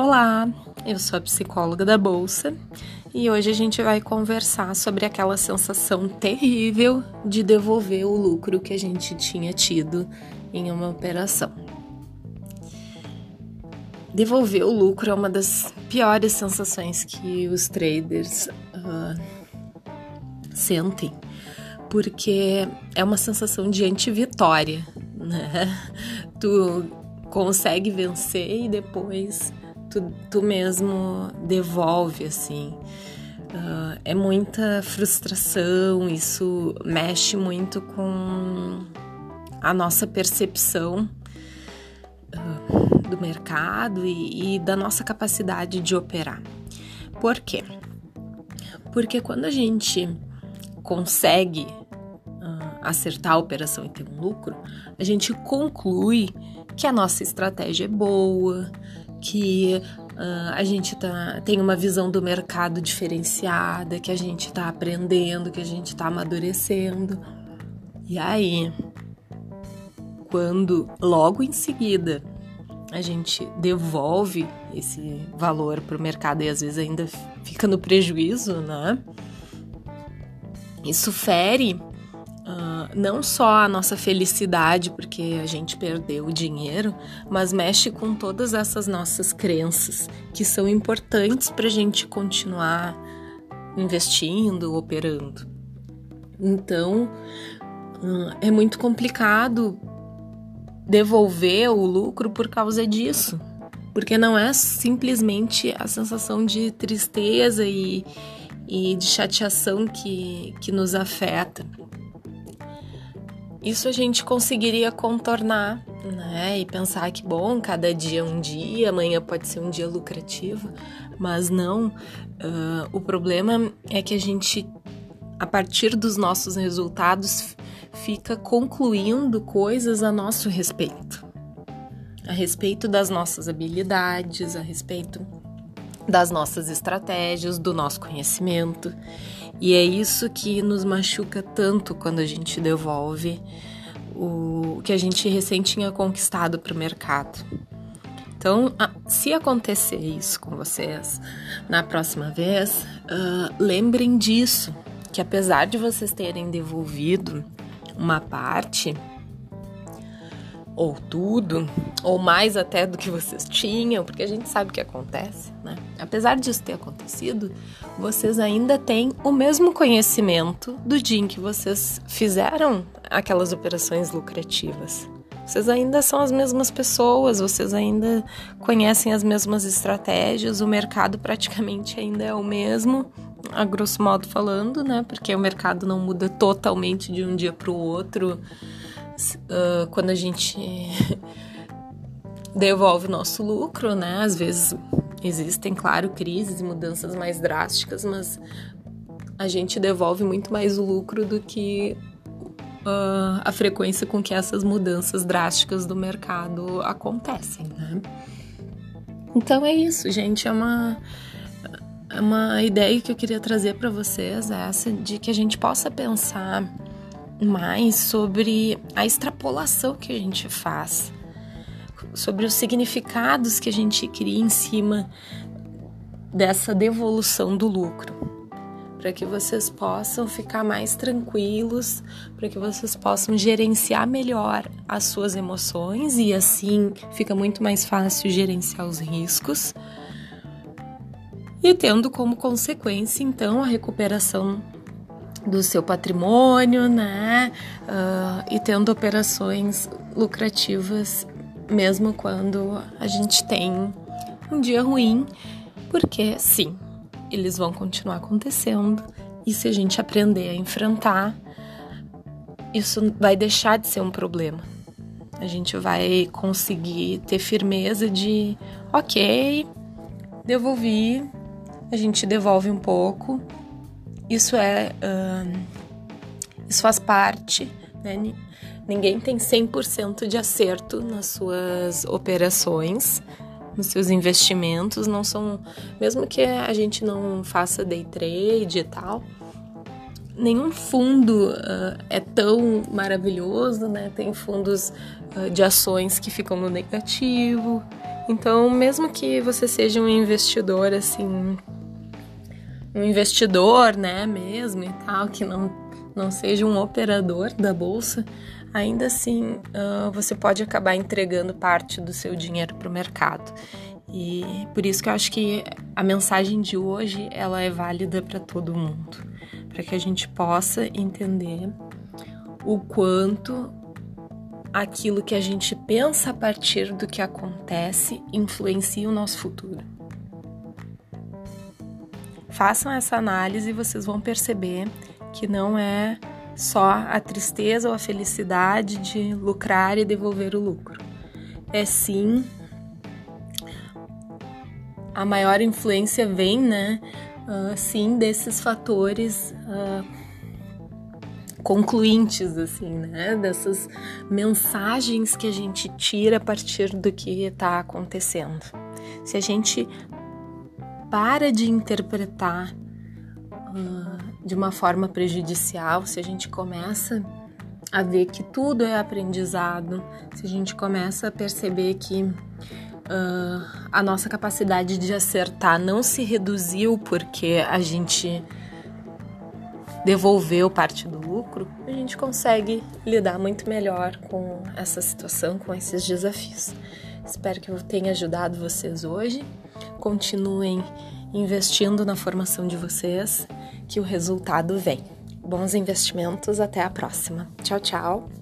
Olá, eu sou a psicóloga da Bolsa e hoje a gente vai conversar sobre aquela sensação terrível de devolver o lucro que a gente tinha tido em uma operação. Devolver o lucro é uma das piores sensações que os traders uh, sentem, porque é uma sensação de anti-vitória, né? Tu consegue vencer e depois tu, tu mesmo devolve, assim. Uh, é muita frustração, isso mexe muito com a nossa percepção uh, do mercado e, e da nossa capacidade de operar. Por quê? Porque quando a gente consegue uh, acertar a operação e ter um lucro, a gente conclui que a nossa estratégia é boa, que uh, a gente tá, tem uma visão do mercado diferenciada, que a gente está aprendendo, que a gente está amadurecendo. E aí, quando logo em seguida a gente devolve esse valor para o mercado e às vezes ainda fica no prejuízo, né? Isso fere não só a nossa felicidade, porque a gente perdeu o dinheiro, mas mexe com todas essas nossas crenças que são importantes para a gente continuar investindo, operando. Então, uh, é muito complicado devolver o lucro por causa disso, porque não é simplesmente a sensação de tristeza e, e de chateação que, que nos afeta. Isso a gente conseguiria contornar, né? E pensar que, bom, cada dia é um dia, amanhã pode ser um dia lucrativo, mas não. Uh, o problema é que a gente, a partir dos nossos resultados, fica concluindo coisas a nosso respeito. A respeito das nossas habilidades, a respeito das nossas estratégias, do nosso conhecimento. E é isso que nos machuca tanto quando a gente devolve o que a gente recém tinha conquistado para o mercado. Então, se acontecer isso com vocês na próxima vez, uh, lembrem disso, que apesar de vocês terem devolvido uma parte, ou tudo, ou mais até do que vocês tinham, porque a gente sabe o que acontece, né? Apesar disso ter acontecido, vocês ainda têm o mesmo conhecimento do dia em que vocês fizeram aquelas operações lucrativas. Vocês ainda são as mesmas pessoas, vocês ainda conhecem as mesmas estratégias, o mercado praticamente ainda é o mesmo, a grosso modo falando, né? Porque o mercado não muda totalmente de um dia para o outro uh, quando a gente devolve o nosso lucro, né? Às vezes existem, claro, crises e mudanças mais drásticas, mas a gente devolve muito mais o lucro do que uh, a frequência com que essas mudanças drásticas do mercado acontecem, né? Então é isso, gente. É uma, é uma ideia que eu queria trazer para vocês, essa de que a gente possa pensar mais sobre a extrapolação que a gente faz, sobre os significados que a gente cria em cima dessa devolução do lucro, para que vocês possam ficar mais tranquilos, para que vocês possam gerenciar melhor as suas emoções e assim fica muito mais fácil gerenciar os riscos. E tendo como consequência, então, a recuperação do seu patrimônio, né? Uh, e tendo operações lucrativas, mesmo quando a gente tem um dia ruim, porque sim, eles vão continuar acontecendo. E se a gente aprender a enfrentar, isso vai deixar de ser um problema. A gente vai conseguir ter firmeza de, ok, devolvi, a gente devolve um pouco, isso é. Uh, isso faz parte, né? Ninguém tem 100% de acerto nas suas operações, nos seus investimentos. Não são. Mesmo que a gente não faça day trade e tal, nenhum fundo uh, é tão maravilhoso, né? Tem fundos uh, de ações que ficam no negativo. Então, mesmo que você seja um investidor assim, um investidor, né, mesmo e tal, que não não seja um operador da bolsa, ainda assim uh, você pode acabar entregando parte do seu dinheiro para o mercado. E por isso que eu acho que a mensagem de hoje ela é válida para todo mundo, para que a gente possa entender o quanto aquilo que a gente pensa a partir do que acontece influencia o nosso futuro. Façam essa análise e vocês vão perceber que não é só a tristeza ou a felicidade de lucrar e devolver o lucro. É sim a maior influência vem, né? Uh, sim, desses fatores uh, concluintes, assim, né? Dessas mensagens que a gente tira a partir do que está acontecendo. Se a gente para de interpretar uh, de uma forma prejudicial, se a gente começa a ver que tudo é aprendizado, se a gente começa a perceber que uh, a nossa capacidade de acertar não se reduziu porque a gente devolveu parte do lucro, a gente consegue lidar muito melhor com essa situação, com esses desafios. Espero que eu tenha ajudado vocês hoje. Continuem investindo na formação de vocês, que o resultado vem. Bons investimentos, até a próxima. Tchau, tchau.